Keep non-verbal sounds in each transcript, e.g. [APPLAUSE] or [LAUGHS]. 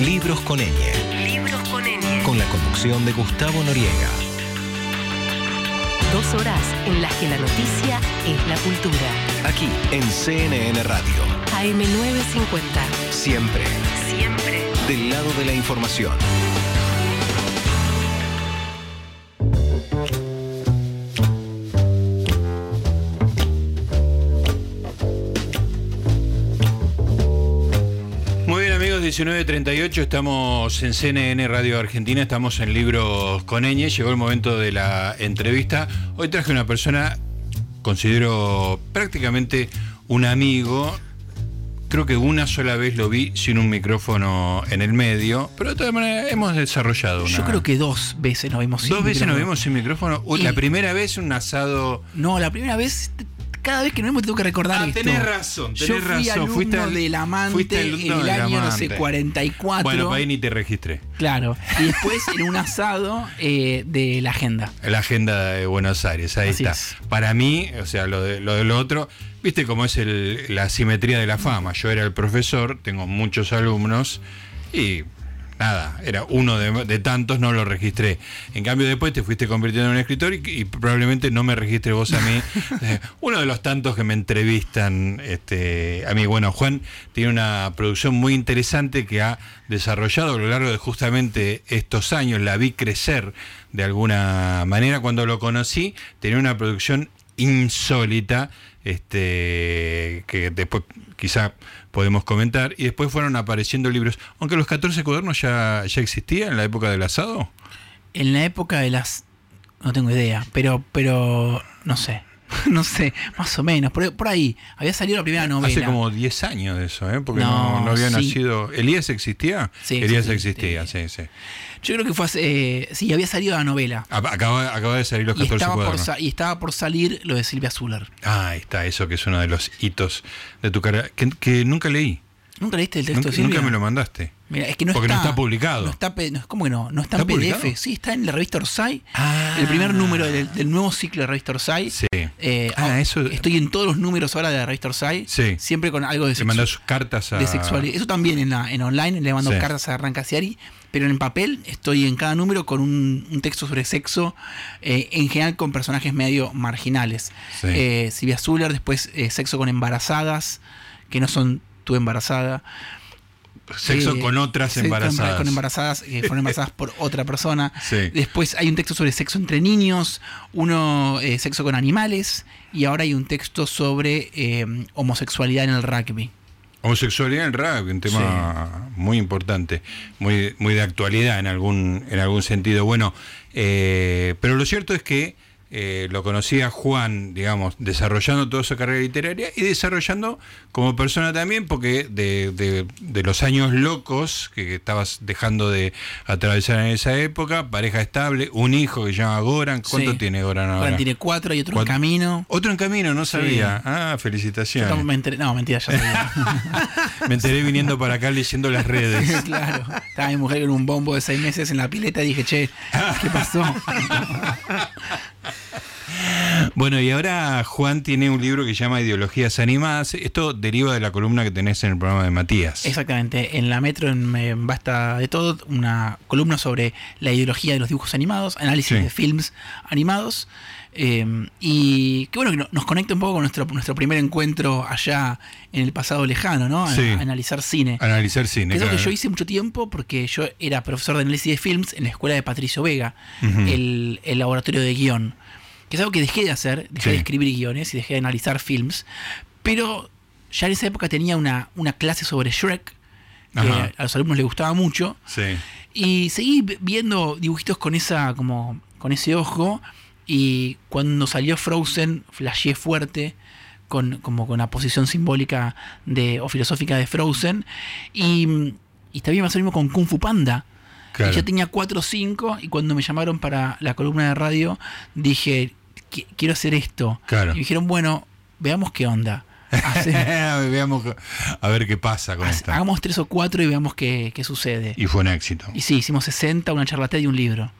Libros con ñ. Libros con ñ. Con la conducción de Gustavo Noriega. Dos horas en las que la noticia es la cultura. Aquí en CNN Radio. AM950. Siempre Siempre. del lado de la información. 19.38, estamos en CNN Radio Argentina, estamos en Libros con Eñe, llegó el momento de la entrevista. Hoy traje una persona, considero prácticamente un amigo, creo que una sola vez lo vi sin un micrófono en el medio, pero de todas maneras hemos desarrollado una... Yo creo que dos veces nos vimos sin Dos veces nos vimos sin micrófono. Uy, Y- La primera vez un asado... No, la primera vez, cada vez que nos vemos tengo que recordar Ah, esto. tenés razón, Yo tenés fui razón, alumno fuiste al- del amante fuiste alumno el del año, no sé, Amante. 44. Bueno, para ahí ni te registré. Claro. Y después en un asado eh, de la agenda. La agenda de Buenos Aires, ahí Así está. es. Para mí, o sea, lo de lo, de lo otro, viste cómo es el- la simetría de la fama. Yo era el profesor, tengo muchos alumnos y nada, era uno de, de tantos, no lo registré. En cambio, después te fuiste convirtiendo en un escritor y, y probablemente no me registre vos a mí. [LAUGHS] Eh, uno de los tantos que me entrevistan este, a mí. Bueno, Juan tiene una producción muy interesante que ha desarrollado a lo largo de justamente estos años. La vi crecer de alguna manera. Cuando lo conocí, tenía una producción insólita, este, que después quizá podemos comentar, y después fueron apareciendo libros, aunque los 14 cuadernos ya, ya existían en la época del asado. En la época de las. No tengo idea, pero, pero no sé. [LAUGHS] No sé, más o menos. Por, por ahí. Había salido la primera novela. Hace como 10 años de eso, ¿eh? porque no, No, no había sí. nacido. ¿Elías existía? Sí, Elías existía, sí, sí. Yo creo que fue hace. eh, sí, había salido la novela. Acaba, acaba de salir los Y 14 estaba, por, cuadernos. y estaba por salir lo de Silvia Zuller. Ah, ahí está, eso que es uno de los hitos de tu carrera, que, que nunca leí. ¿Nunca leíste el texto Nunca, de Silvia? nunca me lo mandaste. Mira, es que no Porque no está, está publicado. No está, no, ¿Cómo que no? No está, ¿Está en publicado? PDF. Sí, está en la revista Orsay. Ah. El primer número del, del nuevo ciclo de la revista Orsay. Sí. Eh, Ah, ah, eso- Estoy en todos los números ahora de la revista Orsay. Sí. Siempre con algo de, Te sexu- mandas cartas a. de sexualidad. Eso también en, la, en online, le mando Sí. cartas a Rancasiari. Pero en papel estoy en cada número con un, un texto sobre sexo, eh, en general con personajes medio marginales. Sí. Eh, Silvia Zuller, después eh, sexo con embarazadas, que no son tú embarazada. Sexo Eh, con otras sexo con- embarazadas. Con embarazadas que fueron embarazadas por otra persona. Sí. Después hay un texto sobre sexo entre niños, uno eh, sexo con animales y ahora hay un texto sobre eh, homosexualidad en el rugby. Homosexualidad en el rap, un tema muy importante, muy, muy de actualidad en algún, en algún sentido. Bueno, eh, pero lo cierto es que eh, lo conocía Juan, digamos, desarrollando toda su carrera literaria y desarrollando como persona también, porque de, de- de los años locos que estabas dejando de atravesar en esa época, pareja estable, un hijo que se llama Goran. ¿Cuánto Sí. tiene Goran ahora? Ahora tiene cuatro y otro en camino. Otro en camino, no Sí. sabía. Ah, felicitaciones. me enteré- no, mentira, ya sabía. [LAUGHS] Me enteré viniendo para acá leyendo las redes. [LAUGHS] claro. Estaba mi mujer con un bombo de seis meses en la pileta y dije, che, ¿qué pasó? [LAUGHS] Bueno, y ahora Juan tiene un libro que se llama Ideologías Animadas. Esto deriva de la columna que tenés en el programa de Matías. Exactamente, en la Metro en Basta de Todo, una columna sobre la ideología de los dibujos animados, análisis Sí. de films animados, eh, y que bueno, que no- nos conecta un poco con nuestro, nuestro primer encuentro allá en el pasado lejano, ¿no? A, Sí. a analizar cine. Analizar cine. Que es algo que claro. yo hice mucho tiempo porque yo era profesor de análisis de films en la escuela de Patricio Vega, el, el laboratorio de guion. Que es algo que dejé de hacer, dejé Sí. de escribir guiones y dejé de analizar films. Pero ya en esa época tenía una, una clase sobre Shrek, que Ajá. a los alumnos les gustaba mucho. Sí. Y seguí vi- viendo dibujitos con esa, como, con ese ojo. Y cuando salió Frozen, flasheé fuerte. Con, como con la posición simbólica de, o filosófica de Frozen. Y, y también me pasó lo mismo con Kung Fu Panda. Claro. Y yo tenía 4 o 5 y cuando me llamaron para la columna de radio dije, "Qui- quiero hacer esto. Claro. Y me dijeron, bueno, veamos qué onda. Hace- [LAUGHS] Veamos a ver qué pasa con esta. Hagamos tres o cuatro y veamos qué, qué sucede. Y fue un éxito. Y sí, hicimos 60, una charla TED y un libro.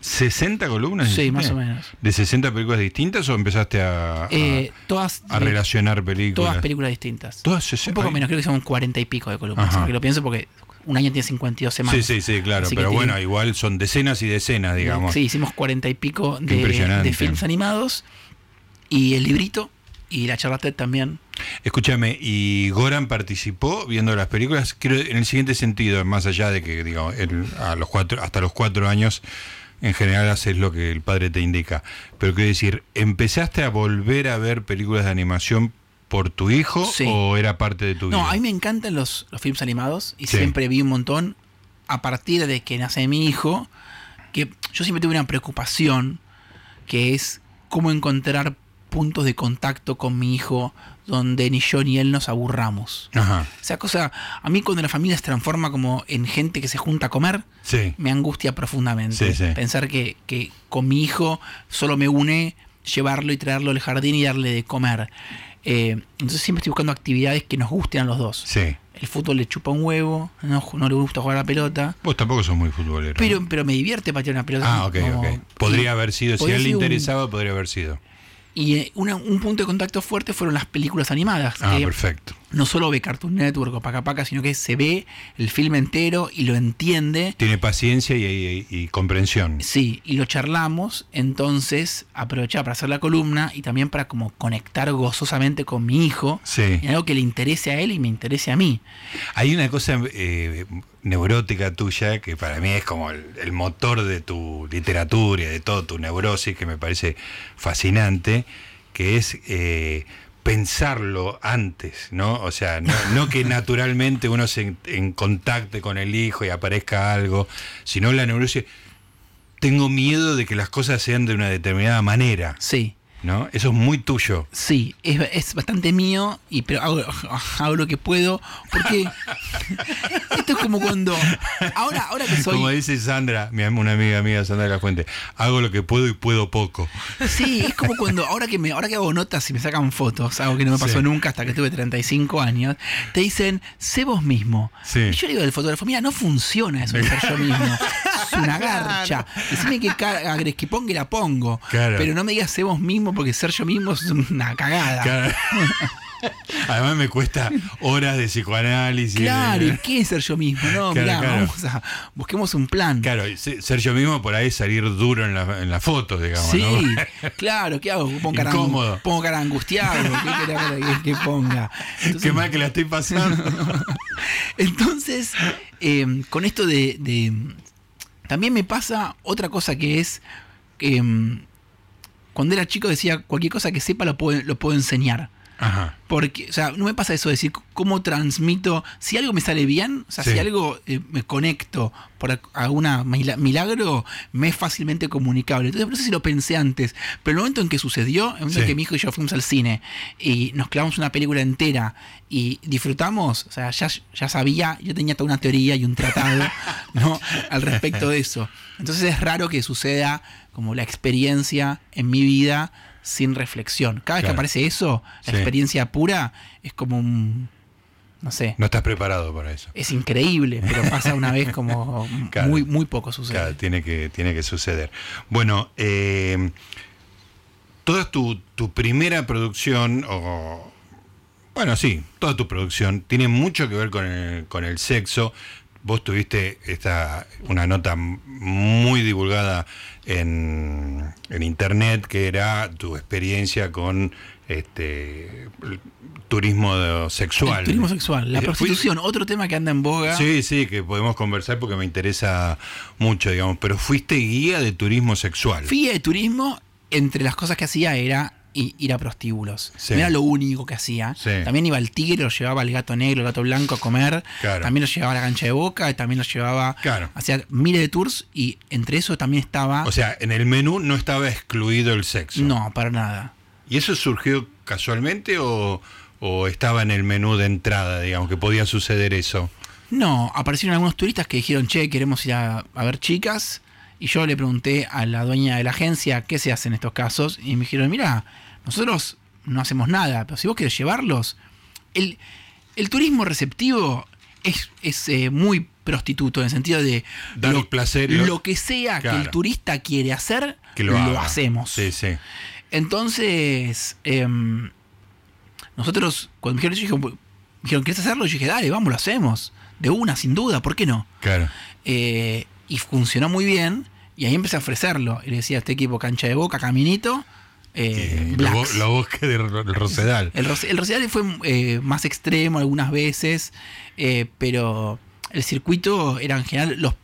¿60 columnas? Sí, más o menos. ¿De 60 películas distintas o empezaste a, a- Eh, todas, a relacionar películas? todas películas distintas. Todas 60. Un poco menos, creo que son 40 y pico de columnas. Ajá. Porque lo pienso porque un año tiene 52 semanas. Sí, sí, sí, claro. Así Pero tiene- bueno, igual son decenas y decenas, digamos. Sí, hicimos cuarenta y pico de, de films animados. Y el librito y la charla TED también. Escúchame, ¿y Goran participó viendo las películas? Creo en el siguiente sentido, más allá de que, digamos, él a los cuatro, hasta los cuatro años, en general haces lo que el padre te indica. Pero quiero decir, ¿empezaste a volver a ver películas de animación por tu hijo Sí. o era parte de tu vida? No, a mí me encantan los, los films animados y Sí. siempre vi un montón a partir de que nace mi hijo, que yo siempre tuve una preocupación, que es cómo encontrar puntos de contacto con mi hijo donde ni yo ni él nos aburramos. Ajá, Esa cosa, a mí cuando la familia se transforma como en gente que se junta a comer, sí. me angustia profundamente. Sí, sí. Pensar que, que con mi hijo solo me une llevarlo y traerlo al jardín y darle de comer. Eh, entonces siempre estoy buscando actividades que nos gusten a los dos. Sí. El fútbol le chupa un huevo, no, no le gusta jugar a la pelota, Vos tampoco sos muy futbolero. pero, pero me divierte patear una pelota. Ah, ok, como- ok. Podría haber sido, si a él le un- interesaba, podría haber sido. Y eh, una- un punto de contacto fuerte fueron las películas animadas. Ah, perfecto. No solo ve Cartoon Network o Paca Paca, sino que se ve el filme entero y lo entiende. Tiene paciencia y, y- y comprensión. Sí, y lo charlamos, entonces aprovechaba para hacer la columna y también para como conectar gozosamente con mi hijo Sí. en algo que le interese a él y me interese a mí. Hay una cosa eh, neurótica tuya que para mí es como el, el motor de tu literatura y de todo tu neurosis, que me parece fascinante, que es eh, pensarlo antes, ¿no? O sea, no, no que [LAUGHS] naturalmente uno se en, en contacte con el hijo y aparezca algo, sino la neurosis. Tengo miedo de que las cosas sean de una determinada manera, Sí, ¿no? Eso es muy tuyo. sí, es, es bastante mío, y pero hago, [LAUGHS] hago lo que puedo, porque [LAUGHS] esto es como cuando, ahora, ahora que soy... Como dice Sandra, una amiga mía, Sandra de la Fuente, hago lo que puedo y puedo poco. Sí, es como cuando ahora que me ahora que hago notas y me sacan fotos, algo que no me pasó Sí. nunca hasta que tuve 35 años, te dicen, sé vos mismo. Sí. Y yo le digo al fotógrafo, mira, no funciona eso de ser yo mismo. [LAUGHS] Es una [LAUGHS] garcha. Decime qué agres que ponga y la pongo. Claro. Pero no me digas sé vos mismo porque ser yo mismo es una cagada. Claro. [LAUGHS] Además me cuesta horas de psicoanálisis. Claro, ¿y qué es ser yo mismo? No, Claro, mirá, claro. vamos a, busquemos un plan. Claro, ser yo mismo por ahí salir duro en la, en la foto, digamos. Sí, ¿no? [LAUGHS] claro, ¿qué hago? Pongo cara, Incómodo. pongo cara angustiado, ¿qué que, que ponga? Entonces- Qué mal que la estoy pasando. Entonces, eh, con esto de, de- También me pasa otra cosa que es... que, mm, cuando era chico decía, cualquier cosa que sepa lo puedo, lo puedo enseñar. Ajá. Porque, o sea, no me pasa eso de decir cómo transmito. Si algo me sale bien, o sea, Sí. si algo eh, me conecto por algún milagro, me es fácilmente comunicable. Entonces, no sé si lo pensé antes, pero el momento en que sucedió, el momento en que mi hijo y yo fuimos al cine y nos clavamos una película entera y disfrutamos, o sea, ya, ya sabía, yo tenía toda una teoría y un tratado [LAUGHS] ¿no? al respecto de eso. Entonces es raro que suceda como la experiencia en mi vida sin reflexión. Cada vez Claro. que aparece eso, la Sí. experiencia pura es como un. No sé. No estás preparado para eso. Es increíble, pero pasa una vez como [LAUGHS] Claro. muy, muy poco sucede. Claro, tiene que, tiene que suceder. Bueno, eh, toda tu, tu primera producción, o bueno, sí, toda tu producción tiene mucho que ver con el, con el sexo. Vos tuviste esta, una nota muy divulgada en, en internet que era tu experiencia con este turismo sexual. El turismo sexual, la prostitución, otro tema que anda en boga. Sí, sí, que podemos conversar porque me interesa mucho, digamos, pero fuiste guía de turismo sexual. Fui de turismo, entre las cosas que hacía era i- ir a prostíbulos. Sí. No era lo único que hacía. Sí. También iba al tigre, lo llevaba al gato negro, al gato blanco a comer. Claro. También lo llevaba a la cancha de boca, también lo llevaba. Claro. Hacía miles de tours y entre eso también estaba. O sea, en el menú no estaba excluido el sexo. no, para nada. ¿Y eso surgió casualmente o, o estaba en el menú de entrada, digamos, que podía suceder eso? No, aparecieron algunos turistas que dijeron, che, queremos ir a, a ver chicas. Y yo le pregunté a la dueña de la agencia qué se hace en estos casos. Y me dijeron, mira, nosotros no hacemos nada, pero si vos querés llevarlos. El, el turismo receptivo es, es eh, muy prostituto en el sentido de Dar lo, placer, lo, lo- que sea que el turista quiere hacer, Que lo, hacemos. Sí, sí. Entonces, em, nosotros, cuando me dijeron, yo dijeron, ¿querés hacerlo? Yo dije, dale, vamos, lo hacemos. de una, sin duda, ¿por qué no? Claro. Eh, y funcionó muy bien. Y ahí empecé a ofrecerlo. Y le decía, este equipo cancha de boca, caminito. Eh, bo- lo bosque del Rosedal. El, Ros- el Rosedal fue eh, más extremo algunas veces, eh, pero el circuito era en general los,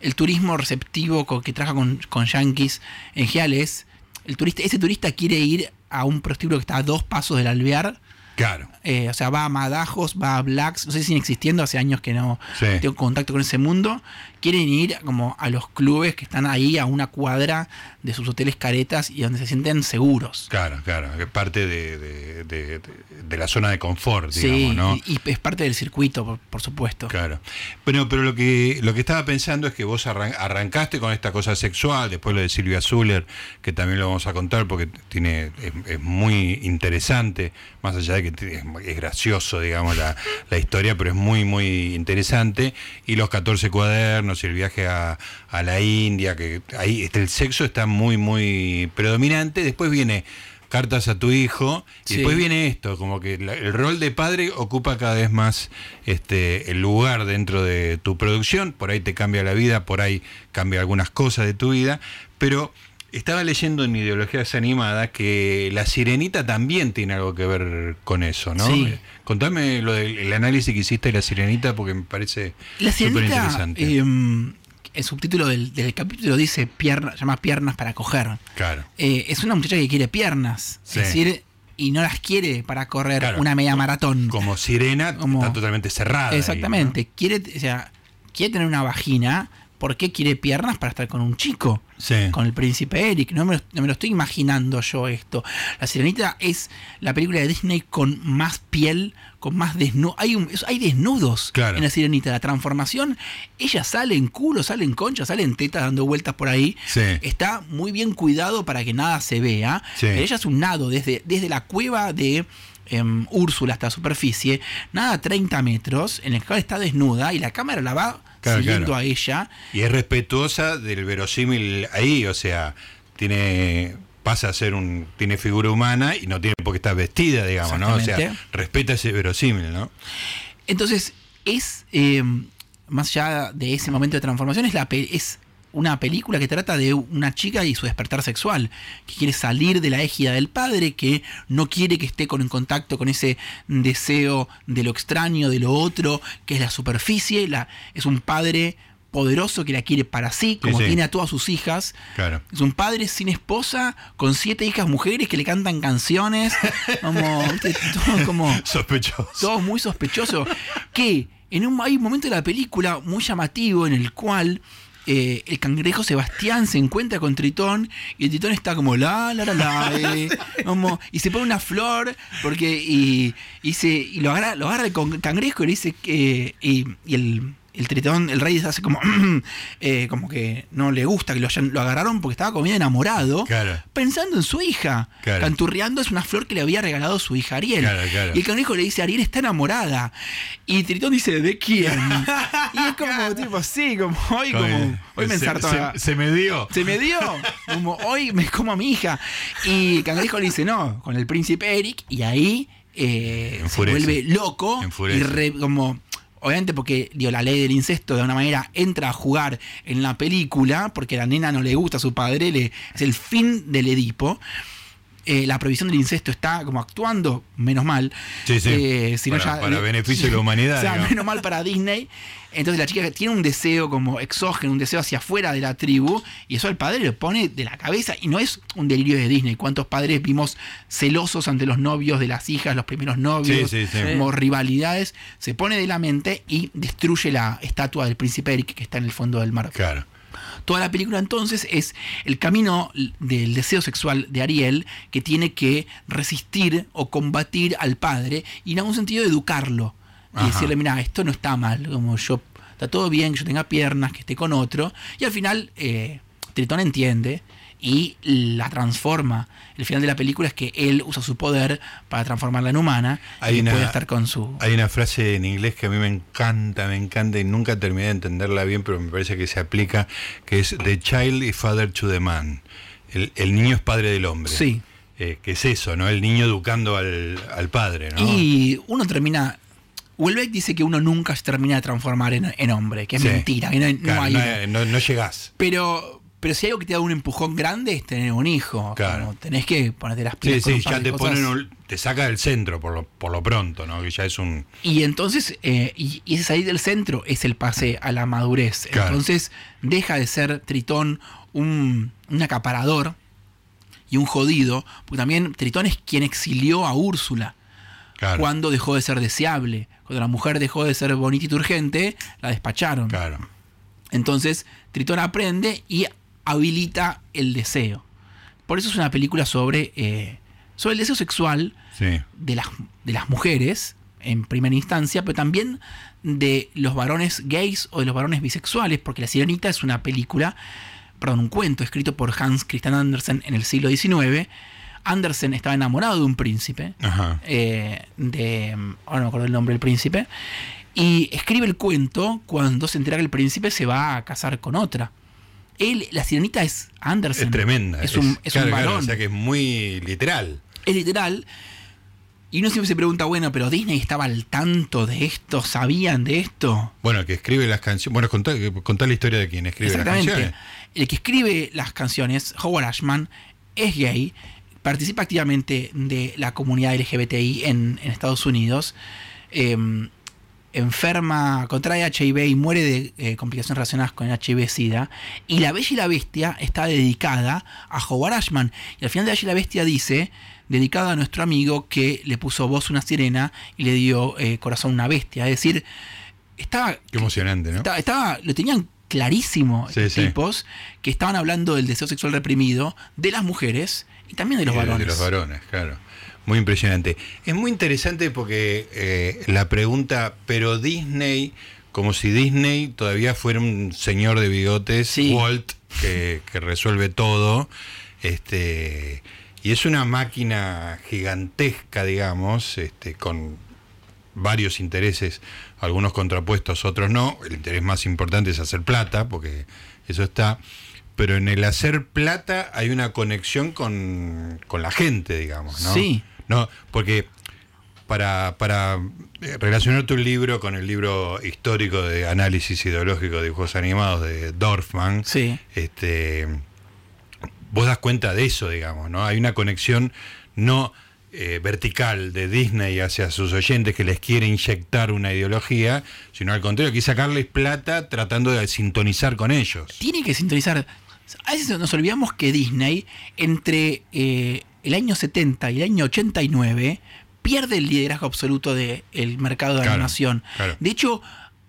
el turismo receptivo que trabaja con, con Yankees en general es el turista, ese turista quiere ir a un prostíbulo que está a dos pasos del alvear. Claro. o sea, va a Madajos, va a Blacks, no sé si siguen existiendo, hace años que no Sí. tengo contacto con ese mundo. Quieren ir como a los clubes que están ahí a una cuadra de sus hoteles caretas y donde se sienten seguros. Claro, claro, que parte de, de- de- de- de la zona de confort, Sí, digamos, ¿no? y, y es parte del circuito, por, por supuesto. Claro. Bueno, pero lo que, lo que estaba pensando es que vos arran- arrancaste con esta cosa sexual, después lo de Silvia Zuller, que también lo vamos a contar porque tiene es, es muy interesante, más allá de que es, es gracioso, digamos, la, la historia, pero es muy, muy interesante. Y los 14 cuadernos y el viaje a, a la India, que ahí este, el sexo está muy, muy predominante. Después viene cartas a tu hijo y Sí. después viene esto, como que la- el rol de padre ocupa cada vez más este el lugar dentro de tu producción, por ahí te cambia la vida, por ahí cambia algunas cosas de tu vida, pero estaba leyendo en Ideología Desanimada que la sirenita también tiene algo que ver con eso, ¿no? Sí. Eh, Contame lo del el análisis que hiciste de la sirenita porque me parece súper interesante. em, el subtítulo del, del capítulo dice pierna, llama piernas para coger. claro. Eh, es una muchacha que quiere piernas, Sí. es decir, y no las quiere para correr Claro. una media maratón. Como sirena Como- está totalmente cerrada. ahí, ¿no? Exactamente. Quiere, o sea, quiere tener una vagina. ¿Por qué quiere piernas para estar con un chico? Sí. Con el príncipe Eric. No me, lo, no me lo estoy imaginando yo esto. La Sirenita es la película de Disney con más piel, con más desnudos. Hay, un- hay desnudos Claro. en la Sirenita. La transformación, ella sale en culo, sale en concha, sale en teta dando vueltas por ahí. Sí. Está muy bien cuidado para que nada se vea. Sí. Pero ella es un nado desde, desde la cueva de em, Úrsula hasta la superficie, nada a 30 metros, en el cual está desnuda y la cámara la va Claro, siguiendo claro. a ella. Y es respetuosa del verosímil ahí, o sea, tiene pasa a ser un tiene figura humana y no tiene por qué estar vestida, digamos, ¿no? O sea, respeta ese verosímil, ¿no? Entonces, es, em, más allá de ese momento de transformación, es, la es una película que trata de una chica y su despertar sexual, que quiere salir de la égida del padre, que no quiere que esté con, en contacto con ese deseo de lo extraño, de lo otro, que es la superficie, la, es un padre poderoso que la quiere para sí, como sí. tiene a todas sus hijas. Claro. Es un padre sin esposa, con siete hijas mujeres que le cantan canciones, como, todo como [LAUGHS] Sospechoso. todo muy sospechoso. Que en un, hay un momento de la película muy llamativo en el cual eh, el cangrejo Sebastián se encuentra con Tritón y el Tritón está como la la la la [LAUGHS] eh, como, y se pone una flor porque y, y se y lo agarra lo agarra el con- cangrejo y le dice que y, y el el tritón, el rey hace como, [CLEARS THROAT] eh, como que no le gusta que lo, agarraron porque estaba como enamorado, Claro. pensando en su hija. Claro. Canturreando es una flor que le había regalado su hija Ariel. Claro, claro. Y el cangrejo le dice, Ariel está enamorada. Y Tritón dice, ¿de quién? [LAUGHS] y es como, tipo, sí, como hoy, como, hoy me se, ensartó. se- se me dio. Se me dio, como hoy me como a mi hija. Y el cangrejo le dice, no, con el príncipe Eric. Y ahí eh, se vuelve loco. Enfurece. Y re- como, obviamente porque digo, la ley del incesto de alguna manera entra a jugar en la película, porque la nena no le gusta a su padre, es el fin del Edipo. Eh, la prohibición del incesto está como actuando, menos mal. Sí, sí. Eh, si no Para- ya- para beneficio de la humanidad, [LAUGHS] O sea, digamos. menos mal para Disney. Entonces la chica tiene un deseo como exógeno, un deseo hacia afuera de la tribu, y eso al padre le pone de la cabeza, y no es un delirio de Disney. ¿Cuántos padres vimos celosos ante los novios de las hijas, los primeros novios, Sí, sí, sí. como rivalidades? Se pone de la mente y destruye la estatua del príncipe Eric que está en el fondo del mar. Claro. Toda la película entonces es el camino del deseo sexual de Ariel que tiene que resistir o combatir al padre y en algún sentido educarlo. Y Ajá. decirle, mira, esto no está mal, como yo, está todo bien que yo tenga piernas, que esté con otro. Y al final eh, Tritón entiende y la transforma. El final de la película es que él usa su poder para transformarla en humana Hay y una- puede estar con su... Hay una frase en inglés que a mí me encanta, me encanta y nunca terminé de entenderla bien, pero me parece que se aplica, que es The child is father to the man. El, el niño es padre del hombre. Sí. Eh, que es eso, ¿no? El niño educando al, al padre, ¿no? Y uno termina, Houellebecq dice que uno nunca se termina de transformar en, en hombre, que es Sí. mentira, que no, Claro, hay no- no llegás. Pero, pero si hay algo que te da un empujón grande es tener un hijo. Claro. Como tenés que ponerte las Sí, pilas. sí, par ya te ponen un- te saca del centro por lo, por lo pronto, ¿no? Que ya es un. Y entonces, eh, y, salir del centro es el pase a la madurez. Claro. Entonces, deja de ser Tritón un, un acaparador y un jodido, porque también Tritón es quien exilió a Úrsula Claro. cuando dejó de ser deseable. Cuando la mujer dejó de ser bonita y turgente, la despacharon. Claro. Entonces, Tritón aprende y habilita el deseo. Por eso es una película sobre, eh, sobre el deseo sexual Sí. de las, de las mujeres, en primera instancia, pero también de los varones gays o de los varones bisexuales, porque La Sirenita es una película, perdón, un cuento escrito por Hans Christian Andersen en el siglo XIX. Andersen estaba enamorado de un príncipe, Ajá. eh, de. Ahora no me acuerdo el nombre del príncipe. Y escribe el cuento cuando se entera que el príncipe se va a casar con otra. Él, la sirenita es Andersen. Es tremenda. Es un, es un claro, varón. o sea que es muy literal. Es literal. Y uno siempre se pregunta, bueno, pero Disney estaba al tanto de esto, sabían de esto. Bueno, que escribe las canciones. Bueno, contá, contá la historia de quien escribe las canciones. El que escribe las canciones, Howard Ashman, es gay, participa activamente de la comunidad LGBTI en, en Estados Unidos, eh, enferma, contrae HIV y muere de eh, complicaciones relacionadas con HIV-Sida. Y La Bella y la Bestia está dedicada a Howard Ashman. Y al final de La Bella y la Bestia dice, dedicada a nuestro amigo que le puso voz una sirena y le dio eh, corazón una bestia. Es decir, estaba Qué emocionante, ¿no? estaba, estaba- lo tenían clarísimo Sí, tipos que estaban hablando del deseo sexual reprimido de las mujeres y también de los Y varones. De los varones, claro. Muy impresionante. Es muy interesante porque eh, la pregunta, pero Disney, como si Disney todavía fuera un señor de bigotes, Sí. Walt, que, que resuelve todo. Este, y es una máquina gigantesca, digamos, este, con varios intereses, algunos contrapuestos, otros no. El interés más importante es hacer plata, porque eso está. Pero en el hacer plata hay una conexión con, con la gente, digamos, ¿no? Sí. No, porque para, para eh, relacionar tu libro con el libro histórico de análisis ideológico de dibujos animados de Dorfman, Sí. este, vos das cuenta de eso, digamos, ¿no? Hay una conexión no eh, vertical de Disney hacia sus oyentes que les quiere inyectar una ideología, sino al contrario, quiere sacarles plata tratando de sintonizar con ellos. Tiene que sintonizar. A veces nos olvidamos que Disney, entre eh, el año 70 y el año 89, pierde el liderazgo absoluto del mercado de Claro, animación. claro. De hecho,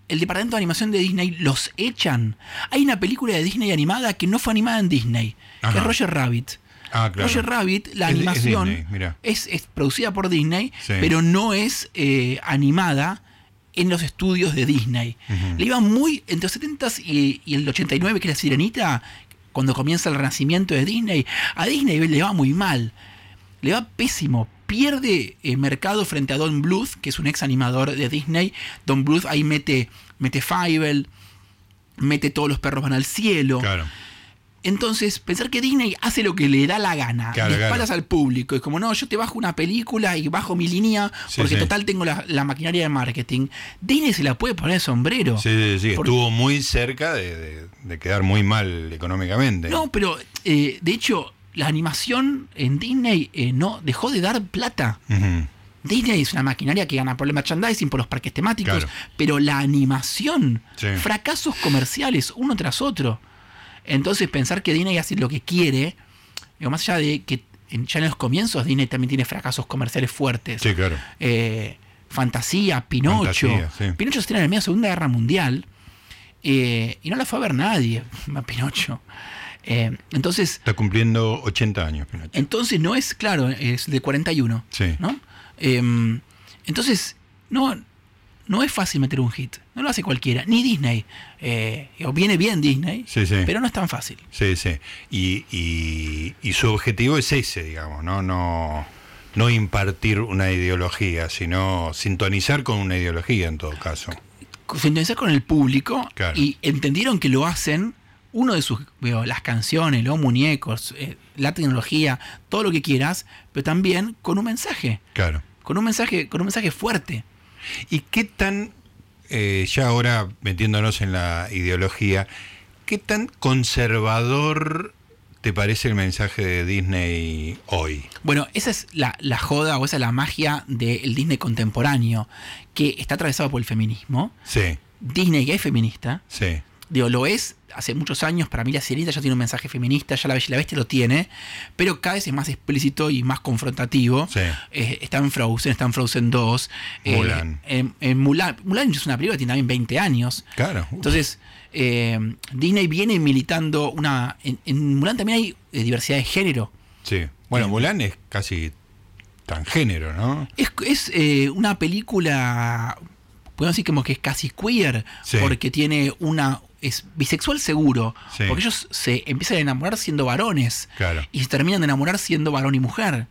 el departamento de animación de Disney los echan. Hay una película de Disney animada que no fue animada en Disney, que es Roger Rabbit. Ah, claro. Roger Rabbit, la Es- es animación Disney, es, es producida por Disney, Sí. pero no es eh, animada en los estudios de Disney. Le iba muy, entre los 70s y, y el 89, que es la Sirenita, cuando comienza el renacimiento de Disney, a Disney le va muy mal. Le va pésimo. Pierde eh, mercado frente a Don Bluth, que es un ex animador de Disney. Don Bluth ahí mete, mete Fievel, mete todos los perros van al cielo. Claro. Entonces, pensar que Disney hace lo que le da la gana, Claro, claro. espaldas al público, es como, no, yo te bajo una película y bajo mi línea Sí, porque sí. total tengo la, la maquinaria de marketing. Disney se la puede poner el sombrero. Sí, sí, sí, Por- estuvo muy cerca de, de- de quedar muy mal económicamente. No, pero eh, de hecho, la animación en Disney eh, no dejó de dar plata. Disney es una maquinaria que gana por el merchandising, por los parques temáticos, Claro. pero la animación, Sí. fracasos comerciales uno tras otro. Entonces pensar que Disney hace lo que quiere, digo, más allá de que en- ya en los comienzos Disney también tiene fracasos comerciales fuertes. Sí, claro. Eh, Fantasía, Pinocho. Fantasía, sí. Pinocho se estrena en la media Segunda Guerra Mundial eh, y no la fue a ver nadie, [LAUGHS] a Pinocho. Eh, entonces, Está cumpliendo 80 años, Pinocho. entonces no es, claro, es de 41. Sí. ¿no? Entonces, no, no es fácil meter un hit. No lo hace cualquiera. Ni Disney. Eh, viene bien Disney, Sí, sí. pero no es tan fácil. Sí, sí. Y, y- y su objetivo es ese, digamos, ¿no? No, no impartir una ideología, sino sintonizar con una ideología en todo caso. Sintonizar con el público Claro. y entendieron que lo hacen. Uno de sus, veo, las canciones, los muñecos, eh, la tecnología, todo lo que quieras, pero también con un mensaje. Claro. Con un mensaje, con un mensaje fuerte. ¿Y qué tan, eh, ya ahora metiéndonos en la ideología, qué tan conservador te parece el mensaje de Disney hoy? Bueno, esa es la, la joda o esa es la magia del Disney contemporáneo, que está atravesado por el feminismo. Sí, Disney es feminista, sí, digo, lo es hace muchos años, para mí la sirenita ya tiene un mensaje feminista, ya la Bella y la Bestia lo tiene, pero cada vez es más explícito y más confrontativo. Sí. Eh, está en Frozen, está en Frozen 2. eh, Mulan. en, en Mulan. Mulan es una película que tiene también 20 años. claro. Entonces, eh, Disney viene militando una... En, en Mulan también hay eh, diversidad de género. Sí. Bueno, Mulan es casi transgénero, ¿no? Es, es, una película, podemos decir como que es casi queer, Sí. porque tiene una... Es bisexual seguro, Sí. porque ellos se empiezan a enamorar siendo varones Claro. y se terminan de enamorar siendo varón y mujer.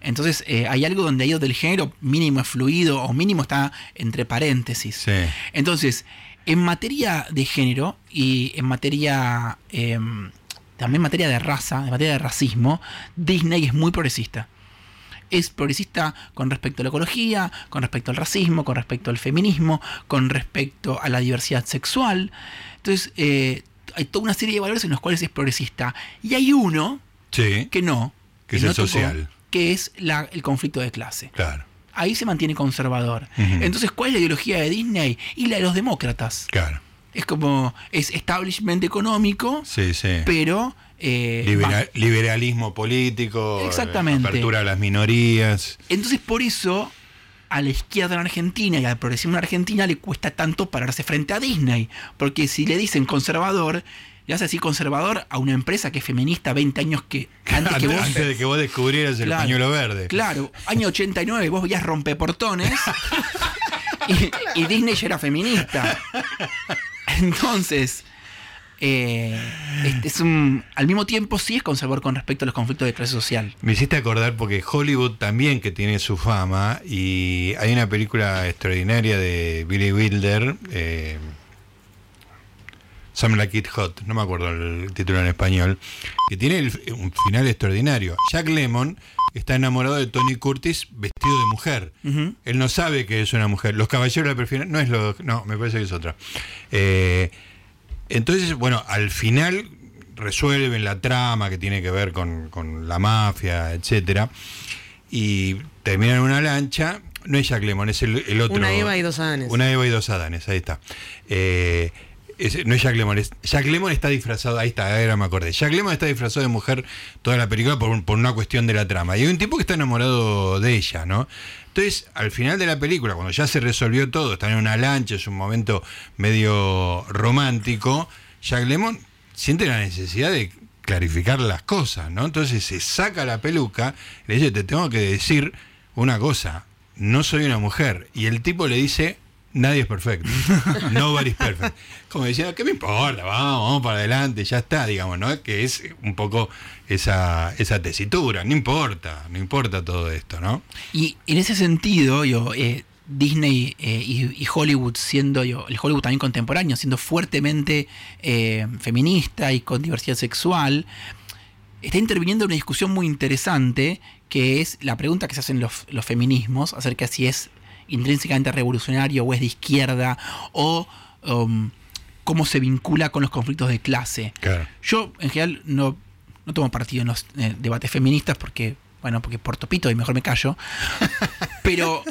Entonces eh, hay algo donde ahí del género mínimo es fluido o mínimo está entre paréntesis. Sí. Entonces, en materia de género y en materia, eh, también en materia de raza, en materia de racismo, Disney es muy progresista. Es progresista con respecto a la ecología, con respecto al racismo, con respecto al feminismo, con respecto a la diversidad sexual. Entonces, eh, hay toda una serie de valores en los cuales es progresista. Y hay uno Sí, que no. Que es no el tocó, social. Que es la- el conflicto de clase claro, ahí se mantiene conservador. Entonces, ¿cuál es la ideología de Disney? Y la de los demócratas. claro. Es como, es establishment económico, Sí, sí. pero... eh, Libera- liberalismo político, Exactamente. apertura a las minorías. Entonces, por eso, a la izquierda en Argentina y al progresismo en Argentina le cuesta tanto pararse frente a Disney. Porque si le dicen conservador, le hace así conservador a una empresa que es feminista 20 años que [LAUGHS] antes que vos... Antes de que vos descubrieras el Claro, pañuelo verde. Claro, año 89 vos veías rompeportones [LAUGHS] y, y Disney ya era feminista. [LAUGHS] Entonces, eh, este es un, al mismo tiempo sí es conservador con respecto a los conflictos de clase social. Me hiciste acordar porque Hollywood también que tiene su fama y hay una película extraordinaria de Billy Wilder, eh, Some Like It Hot, no me acuerdo el título en español, que tiene el- un final extraordinario. Jack Lemmon está enamorado de Tony Curtis vestido de mujer. Él no sabe que es una mujer. Los caballeros la prefieren. No es lo. No, me parece que es otra. Eh, entonces, bueno, al final resuelven la trama que tiene que ver con, con la mafia, etcétera. Y terminan en una lancha. No es Jack Lemmon, es el, el otro. Una Eva y dos Adanes. Una Eva y dos Adanes, ahí está. Eh, es- no es Jack Lemmon, es, Jack Lemmon está disfrazado, ahí está, ahora me acordé. Jack Lemmon está disfrazado de mujer toda la película por, por una cuestión de la trama. Y hay un tipo que está enamorado de ella, ¿no? Entonces, al final de la película, cuando ya se resolvió todo, están en una lancha, es un momento medio romántico, Jack Lemmon siente la necesidad de clarificar las cosas, ¿no? Entonces se saca la peluca, le dice, te tengo que decir una cosa, no soy una mujer. Y el tipo le dice, nadie es perfecto. [LAUGHS] Nobody's perfect. Como diciendo, ¿qué me importa? Vamos, vamos para adelante, ya está, digamos, ¿no? Que es un poco esa, esa tesitura, no importa, no importa todo esto, ¿no? Y en ese sentido, yo, eh, Disney eh, y, y Hollywood siendo, yo, el Hollywood también contemporáneo, siendo fuertemente eh, feminista y con diversidad sexual, está interviniendo en una discusión muy interesante, que es la pregunta que se hacen los, los feminismos acerca de si es intrínsecamente revolucionario o es de izquierda, o um, cómo se vincula con los conflictos de clase. Claro. Yo, en general, no, no tomo partido en los eh, debates feministas porque, bueno, porque por topito y mejor me callo. [LAUGHS] Pero,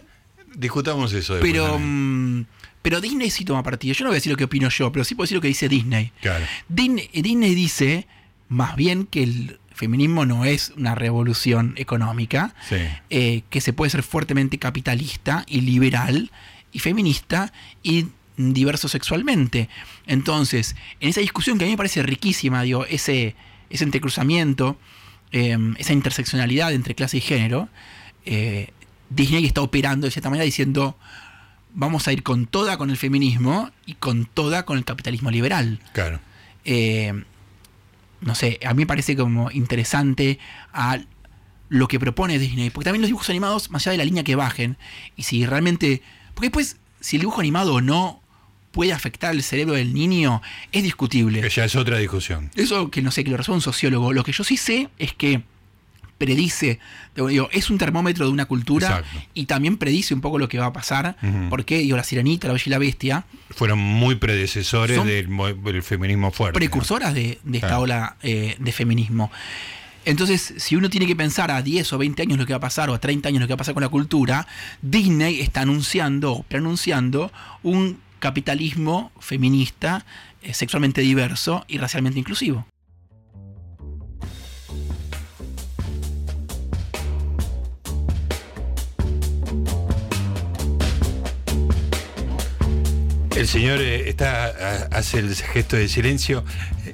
Discutamos eso después pero, mm, pero Disney sí toma partido. Yo no voy a decir lo que opino yo, pero sí puedo decir lo que dice Disney. Claro. Disney, Disney dice, más bien, que el feminismo no es una revolución económica, Sí. eh, que se puede ser fuertemente capitalista y liberal y feminista y diverso sexualmente. Entonces, en esa discusión que a mí me parece riquísima, digo, ese, ese entrecruzamiento, eh, esa interseccionalidad entre clase y género, eh, Disney está operando de cierta manera diciendo vamos a ir con toda con el feminismo y con toda con el capitalismo liberal. Claro. Eh, no sé, a mí me parece como interesante a lo que propone Disney, porque también los dibujos animados, más allá de la línea que bajen, y si realmente, porque después, si el dibujo animado o no puede afectar el cerebro del niño, es discutible. Que ya es otra discusión. Eso que no sé, que lo resuelve un sociólogo. Lo que yo sí sé es que predice, digo, es un termómetro de una cultura Exacto. y también predice un poco lo que va a pasar, porque digo, la sirenita, la bella y la bestia, Fueron muy predecesores del, del feminismo fuerte. ¿no? precursoras de, de esta Claro. ola eh, de feminismo. Entonces, si uno tiene que pensar a 10 o 20 años lo que va a pasar, o a 30 años lo que va a pasar con la cultura, Disney está anunciando, o preanunciando, un capitalismo feminista, eh, sexualmente diverso y racialmente inclusivo. El señor eh, está hace el gesto de silencio. Eh,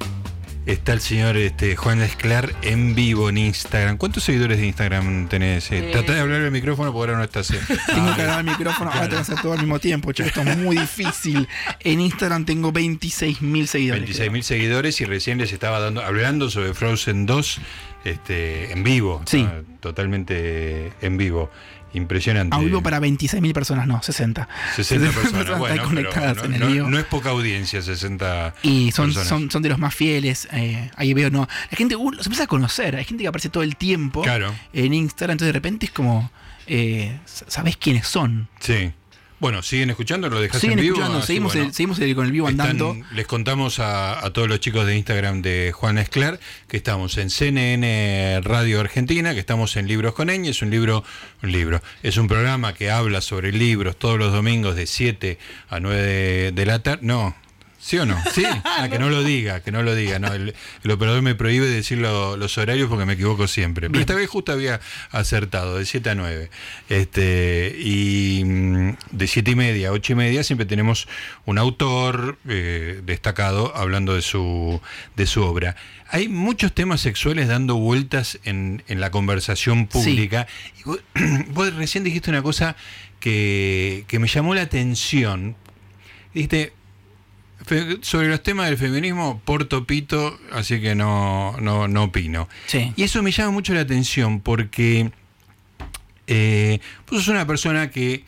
Está el señor este, Juan Esclar en vivo en Instagram. ¿Cuántos seguidores de Instagram tenés? Eh, Eh, Tratá de hablar al micrófono porque ahora no estás. eh. [LAUGHS] Tengo Ah, que agarrar el micrófono, ahora tengo que hacer todo al mismo tiempo, chicos, esto es muy difícil. En Instagram tengo 26.000 seguidores. 26.000 seguidores y recién les estaba dando, hablando sobre Frozen 2 este, en vivo. Sí. ¿no? Totalmente en vivo. Impresionante. A vivo para 26.000 personas, no, 60. 60 personas. están Bueno, conectadas en el no- no es poca audiencia, 60 Y son, personas. son, son de los más fieles. eh, ahí veo, no. La gente uh, los empieza a conocer. Hay gente que aparece todo el tiempo Claro. en Instagram. Entonces de repente es como. Eh, sabés quiénes son. Sí. Bueno, ¿siguen escuchando? ¿Lo dejas Siguen en vivo? escuchando, Así, seguimos, bueno. el- seguimos el- con el vivo Están- andando. les contamos a, a todos los chicos de Instagram de Juan Esclar que estamos en CNN Radio Argentina, que estamos en Libros con Ñ. Es un libro, un libro. Es un programa que habla sobre libros todos los domingos de 7 a 9 de, de la tarde. No. ¿Sí o no? Sí, Ah, que no lo diga, que no lo diga. No, el, el operador me prohíbe decir lo- los horarios porque me equivoco siempre. Pero Bien. esta vez justo había acertado, de 7 a 9. Este, y mm, de 7 y media a 8 y media siempre tenemos un autor eh, destacado hablando de su, de su obra. Hay muchos temas sexuales dando vueltas en, en la conversación pública. Y vos, [CLEARS THROAT] vos recién dijiste una cosa que, que me llamó la atención. Dijiste, sobre los temas del feminismo, porto pito, así que no, no, no opino. Sí. Y eso me llama mucho la atención porque eh, vos sos una persona que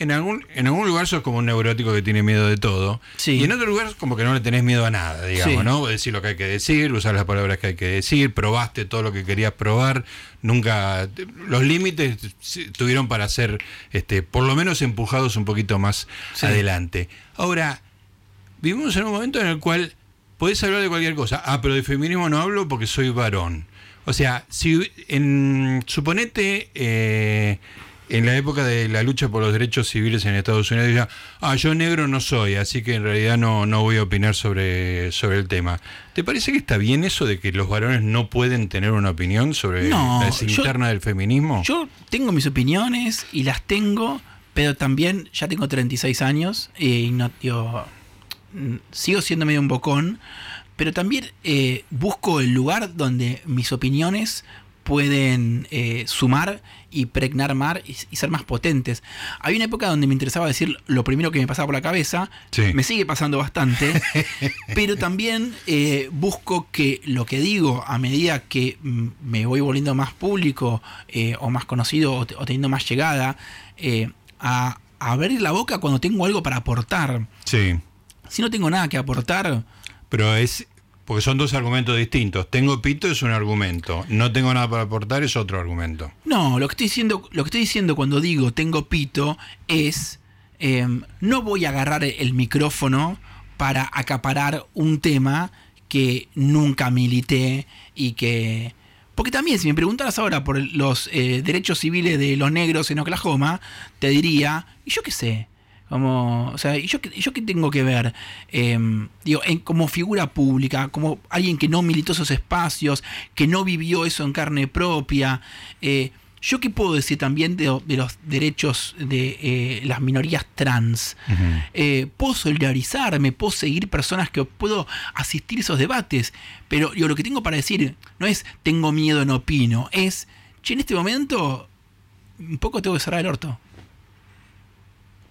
en algún, en algún lugar sos como un neurótico que tiene miedo de todo. Sí. Y en otro lugar como que no le tenés miedo a nada, digamos, Sí. ¿no? Decís lo que hay que decir, usar las palabras que hay que decir, probaste todo lo que querías probar, nunca... Los límites tuvieron para ser, este, por lo menos empujados un poquito más Sí. adelante. Ahora, vivimos en un momento en el cual podés hablar de cualquier cosa. Ah, pero de feminismo no hablo porque soy varón. O sea, si en, suponete eh, en la época de la lucha por los derechos civiles en Estados Unidos, decía, ah, yo negro no soy, así que en realidad no, no voy a opinar sobre, sobre el tema. ¿Te parece que está bien eso de que los varones no pueden tener una opinión sobre No, la interna del feminismo? Yo tengo mis opiniones y las tengo, pero también ya tengo 36 años y no, digo, sigo siendo medio un bocón, pero también eh, busco el lugar donde mis opiniones pueden eh, sumar y pregnar más y, y ser más potentes. Hay una época donde me interesaba decir lo primero que me pasaba por la cabeza, Sí. me sigue pasando bastante, [LAUGHS] pero también eh, busco que lo que digo a medida que mm, me voy volviendo más público o más conocido o, te- o teniendo más llegada, a, a abrir la boca cuando tengo algo para aportar. Sí. Si no tengo nada que aportar, Pero es. Porque son dos argumentos distintos. Tengo pito es un argumento. No tengo nada para aportar es otro argumento. No, lo que estoy diciendo, lo que estoy diciendo cuando digo tengo pito es em, no voy a agarrar el micrófono para acaparar un tema que nunca milité y que porque también si me preguntaras ahora por los eh, derechos civiles de los negros en Oklahoma te diría y yo qué sé como o sea y yo qué, yo qué tengo que ver Em, digo en, como figura pública como alguien que no militó esos espacios que no vivió eso en carne propia eh, yo qué puedo decir también de, de los derechos de eh, las minorías trans eh, puedo solidarizarme, puedo seguir personas que puedo asistir a esos debates, pero yo lo que tengo para decir no es tengo miedo, no opino, es, che, en este momento un poco tengo que cerrar el orto.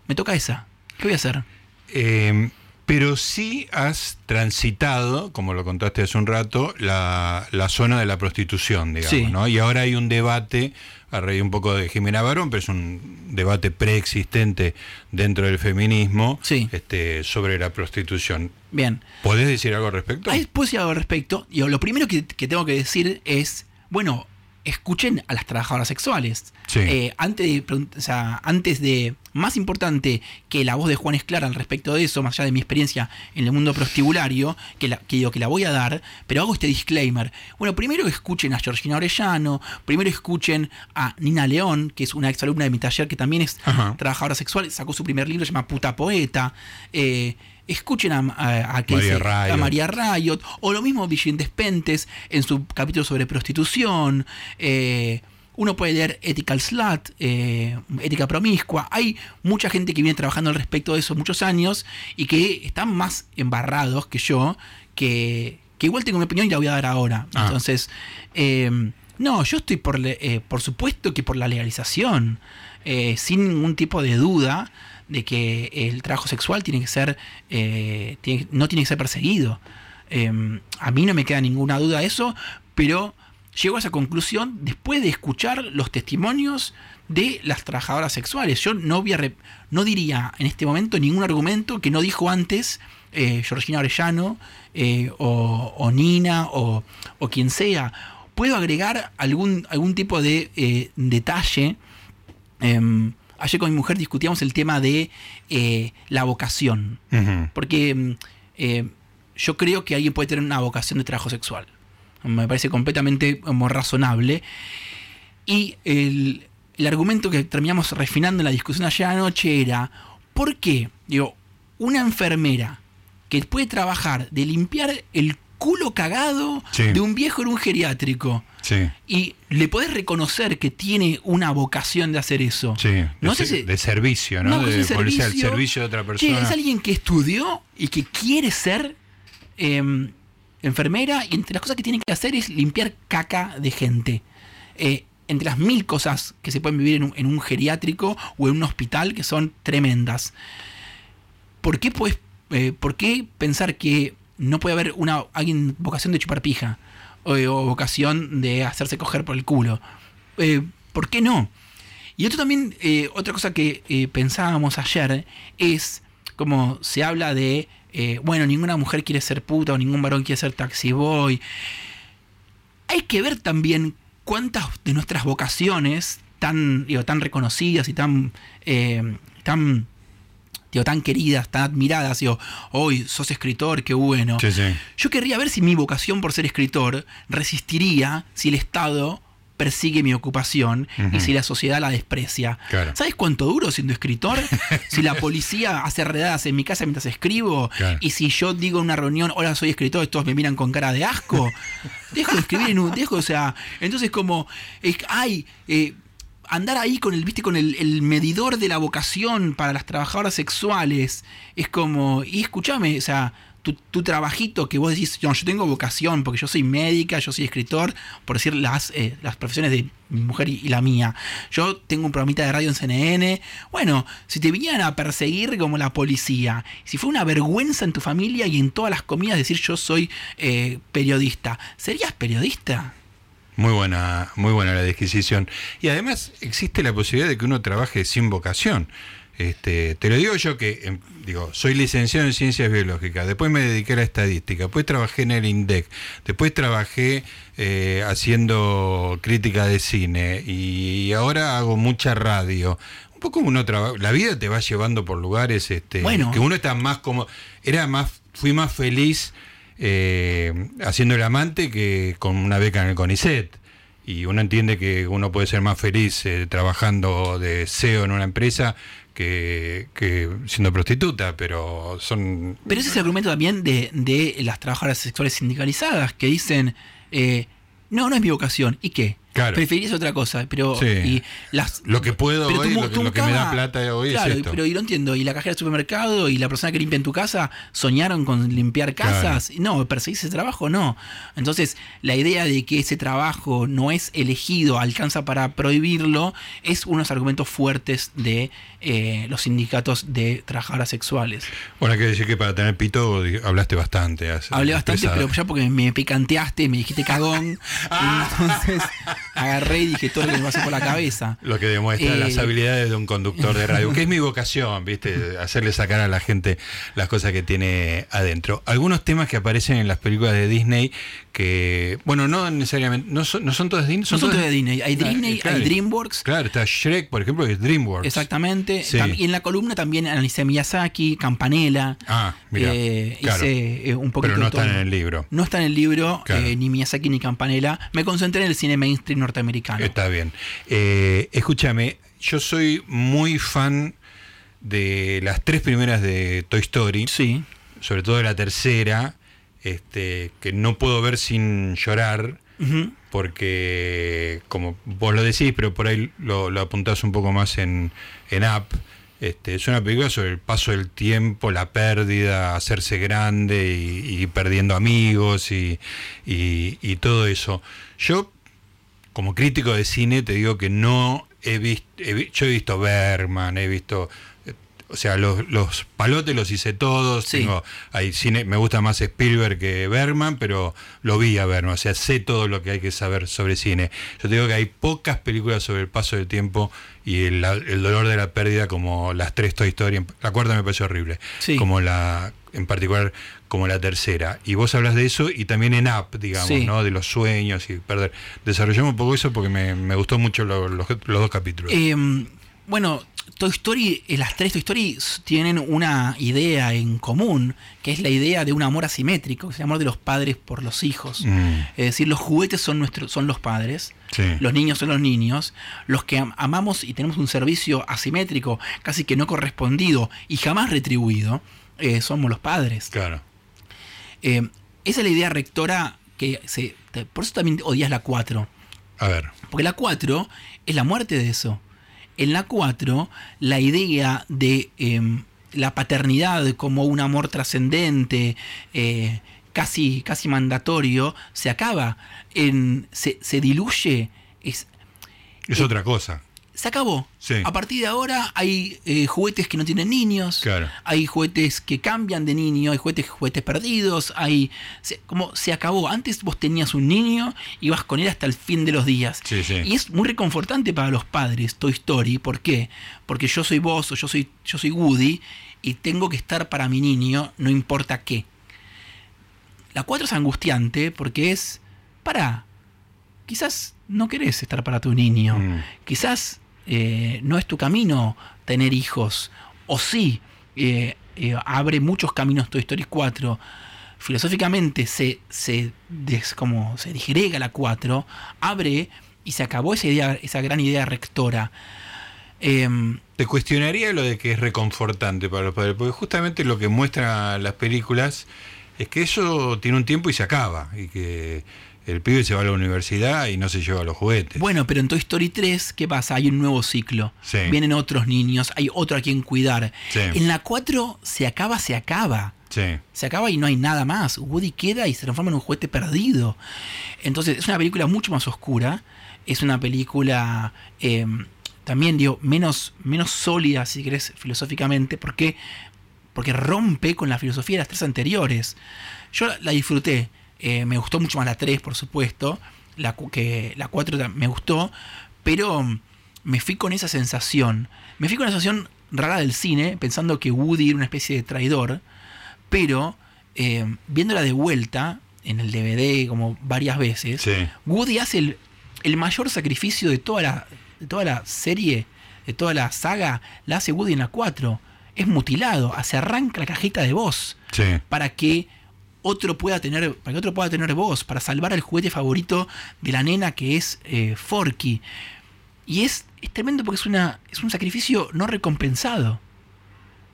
Me toca esa. ¿Qué voy a hacer? Eh, pero sí has transitado, como lo contaste hace un rato, la, la zona de la prostitución, digamos, Sí. ¿no? Y ahora hay un debate, a raíz un poco de Jimena Barón, pero es un debate preexistente dentro del feminismo Sí. este, sobre la prostitución. Bien. ¿Podés decir algo al respecto? Ahí puedo decir algo al respecto. Yo, lo primero que, que tengo que decir es, bueno, escuchen a las trabajadoras sexuales. Sí. Eh, antes, de, pregun- o sea, antes de, más importante que la voz de Juan es clara al respecto de eso, más allá de mi experiencia en el mundo prostibulario, que, la, que digo que la voy a dar, pero hago este disclaimer. Bueno, primero escuchen a Georgina Orellano, primero escuchen a Nina León, que es una exalumna de mi taller que también es Ajá. trabajadora sexual, sacó su primer libro, se llama Puta Poeta. Eh, escuchen a, a, a que María a. María Riot, o lo mismo Vicente Pentes en su capítulo sobre prostitución. eh, uno puede leer Ethical Slut, eh, Ética Promiscua. Hay mucha gente que viene trabajando al respecto de eso muchos años y que están más embarrados que yo, que, que igual tengo mi opinión y la voy a dar ahora. Ah. Entonces, eh, no, yo estoy por, eh, por supuesto que por la legalización, sin ningún tipo de duda de que el trabajo sexual tiene que ser, eh, no tiene que ser perseguido. Eh, a mí no me queda ninguna duda de eso, pero llego a esa conclusión después de escuchar los testimonios de las trabajadoras sexuales. Yo no, voy a no diría en este momento ningún argumento que no dijo antes eh, Georgina Orellano eh, o, Nina o, quien sea. Puedo agregar algún, algún tipo de detalle. Ayer con mi mujer discutíamos el tema de eh, la vocación. Porque mm, eh, yo creo que alguien puede tener una vocación de trabajo sexual. Me parece completamente como razonable. Y el, el argumento que terminamos refinando en la discusión ayer anoche era, ¿por qué? Digo, una enfermera que puede trabajar de limpiar el culo cagado Sí. de un viejo en un geriátrico Sí, y le podés reconocer que tiene una vocación de hacer eso. sí. De, No sé si- de servicio, ¿no? de al servicio. servicio de otra persona. es alguien que estudió y que quiere ser eh, enfermera y entre las cosas que tiene que hacer es limpiar caca de gente. Eh, entre las mil cosas que se pueden vivir en un, en un geriátrico o en un hospital que son tremendas. ¿Por qué, pues, eh, ¿Por qué pensar que no puede haber una alguien vocación de chupar pija o, vocación de hacerse coger por el culo? Eh, ¿Por qué no? Y otro también, eh, otra cosa que eh, pensábamos ayer es como se habla de, bueno, ninguna mujer quiere ser puta o ningún varón quiere ser taxi boy. Hay que ver también cuántas de nuestras vocaciones tan, digo, tan reconocidas y tan, tan, digo, tan queridas, tan admiradas, digo, hoy sos escritor, qué bueno. Sí, sí. Yo querría ver si mi vocación por ser escritor resistiría si el Estado persigue mi ocupación y si la sociedad la desprecia. Claro. ¿Sabes cuánto duro siendo escritor? [LAUGHS] si la policía hace redadas en mi casa mientras escribo Claro. y si yo digo en una reunión, hola, soy escritor, y todos me miran con cara de asco, [LAUGHS] dejo de escribir en un... Dejo, o sea, entonces como, es, ay, eh, andar ahí con el, viste, con el, medidor de la vocación para las trabajadoras sexuales, es como, y escúchame, o sea, tu, tu trabajito que vos decís, no, yo tengo vocación porque yo soy médica, yo soy escritor, por decir las, eh, las profesiones de mi mujer y, y la mía. Yo tengo un programita de radio en CNN. Bueno, si te vinieran a perseguir como la policía, si fue una vergüenza en tu familia y en todas las comidas decir yo soy eh, periodista, ¿serías periodista? Muy buena, muy buena la disquisición. Y además existe la posibilidad de que uno trabaje sin vocación. Este, te lo digo yo que, em, digo, soy licenciado en ciencias biológicas, después me dediqué a la estadística, después trabajé en el INDEC, después trabajé eh, haciendo crítica de cine y ahora hago mucha radio. Un poco uno trabaja, la vida te va llevando por lugares este, Bueno. que uno está más como, era más, fui más feliz eh, haciendo el amante que con una beca en el CONICET. Y uno entiende que uno puede ser más feliz eh, trabajando de SEO en una empresa que, siendo prostituta, pero son... Pero ese es el argumento también de, de las trabajadoras sexuales sindicalizadas que dicen, eh, no, no es mi vocación. ¿Y qué? Claro. Preferirías otra cosa, pero Sí. y las, Lo que puedo tu hoy, lo que, tu lo que me da plata hoy claro, es esto. pero y lo entiendo, y la cajera del supermercado y la persona que limpia en tu casa soñaron con limpiar casas. No, perseguís ese trabajo, no. Entonces, la idea de que ese trabajo no es elegido, alcanza para prohibirlo, es unos argumentos fuertes de eh, los sindicatos de trabajadoras sexuales. Bueno, hay que decir que para tener pito hablaste bastante. Hablé bastante, pero ya porque me picanteaste, me dijiste cagón. [LAUGHS] entonces, agarré y dije todo lo que me pasó por la cabeza. Lo que demuestra Eh, las habilidades de un conductor de radio, que es mi vocación, ¿viste? Hacerle sacar a la gente las cosas que tiene adentro. Algunos temas que aparecen en las películas de Disney que, bueno, no necesariamente, no son, no son todas Disney. No son todas de Disney. Hay Disney, claro. hay DreamWorks. Claro, está Shrek, por ejemplo, que es DreamWorks. Exactamente. Sí. Y en la columna también analicé Miyazaki, Campanella. Ah, mira. Eh, claro. hice eh, un poquito Pero no están en el libro. No está en el libro, Claro. eh, ni Miyazaki ni Campanella. Me concentré en el cine mainstream norteamericano. Está bien. Eh, escúchame, yo soy muy fan de las tres primeras de Toy Story. Sí. sobre todo la tercera, este, que no puedo ver sin llorar, porque como vos lo decís, pero por ahí lo, lo apuntás un poco más en, en Up. Este, es una película sobre el paso del tiempo, la pérdida, hacerse grande y, y perdiendo amigos y, y- y todo eso. Yo, como crítico de cine, te digo que no he visto, yo he visto Bergman, he visto, eh, o sea, los, los palotes los hice todos, Sí. tengo, hay cine, me gusta más Spielberg que Bergman, pero lo vi a Bergman, o sea, sé todo lo que hay que saber sobre cine. Yo te digo que hay pocas películas sobre el paso del tiempo y el, el dolor de la pérdida como las tres Toy Story, la cuarta me pareció horrible, Sí. como la, en particular como la tercera. Y vos hablas de eso y también en Up, digamos, Sí. ¿no? De los sueños y perder. Desarrollamos un poco eso porque me, me gustó mucho lo- los, los dos capítulos. Eh, bueno, Toy Story, eh, las tres Toy Story tienen una idea en común, que es la idea de un amor asimétrico, que es el amor de los padres por los hijos. Mm, Es decir, los juguetes son, nuestros son los padres, sí. los niños son los niños, los que am- amamos y tenemos un servicio asimétrico, casi que no correspondido y jamás retribuido, eh, somos los padres. Claro. Eh, esa es la idea rectora que se... por eso también odias la 4. A ver. Porque la 4 es la muerte de eso. En la 4, la idea de em, la paternidad como un amor trascendente, eh, casi, casi mandatorio, se acaba. En, se, se diluye. Es, Es otra cosa. se acabó. Sí. A partir de ahora hay eh, juguetes que no tienen niños, Claro. hay juguetes que cambian de niño, hay juguetes, juguetes perdidos, hay se- como se acabó. Antes vos tenías un niño y ibas con él hasta el fin de los días. Sí, sí. Y es muy reconfortante para los padres Toy Story, ¿por qué? Porque yo soy vos o yo soy yo soy Woody y tengo que estar para mi niño, no importa qué. La 4 es angustiante porque es para quizás no querés estar para tu niño. Mm. Quizás eh, no es tu camino tener hijos. O sí, eh, eh, abre muchos caminos Toy Story 4. Filosóficamente se, se, des- como se la 4, abre y se acabó esa, idea, esa gran idea rectora. Em, Te cuestionaría lo de que es reconfortante para los padres, porque justamente lo que muestran las películas es que eso tiene un tiempo y se acaba, y que el pibe se va a la universidad y no se lleva los juguetes. bueno, pero en Toy Story 3, ¿qué pasa? Hay un nuevo ciclo. Sí. Vienen otros niños, hay otro a quien cuidar. Sí. En la 4 se acaba, se acaba. Sí. Se acaba y no hay nada más. Woody queda y se transforma en un juguete perdido. Entonces es una película mucho más oscura. Es una película eh, también, digo, menos, menos sólida, si querés, filosóficamente. ¿Por qué? Porque rompe con la filosofía de las tres anteriores. Yo la, la disfruté. Eh, me gustó mucho más la 3, por supuesto. La, que, la 4 ta- me gustó. Pero mm, me fui con esa sensación. Me fui con la sensación rara del cine, pensando que Woody era una especie de traidor pero eh, viéndola de vuelta en el DVD como varias veces, Sí. Woody hace el, el mayor sacrificio de toda, la, de toda la serie, de toda la saga, la hace Woody en la 4. Es mutilado, se arranca la cajita de voz Sí. para que otro pueda tener, para que otro pueda tener voz, para salvar el juguete favorito de la nena que es eh, Forky. Y es, es tremendo porque es, una, es un sacrificio no recompensado.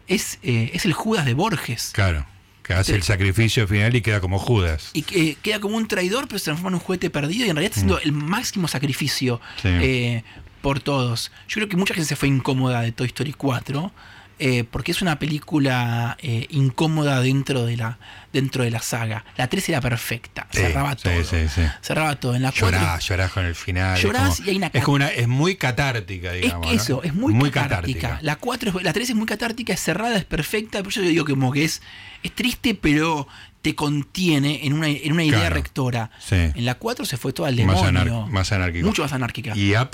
Es, eh, es el Judas de Borges. Claro. Que hace Sí. el sacrificio final y queda como Judas. Y que queda como un traidor, pero se transforma en un juguete perdido y en realidad está haciendo el máximo sacrificio Mm. Sí. eh, por todos. Yo creo que mucha gente se fue incómoda de Toy Story 4. Eh, porque es una película eh, incómoda dentro de la dentro de la saga. La 3 era perfecta, Sí, cerraba sí, todo. sí. Cerraba todo. En la 4 Llorás, llorás con el final. es Llorás como- y hay una Es como una, es muy catártica, es digamos. que ¿no? eso, es muy, catártica. La 4 es- la 3 es muy catártica, es cerrada, es perfecta, pero yo digo que como que es, es triste, pero te contiene en una, en una idea Claro. rectora. En la 4 se fue todo al Más demonio. anar- más anárquico. Mucho más anárquica. Y Up,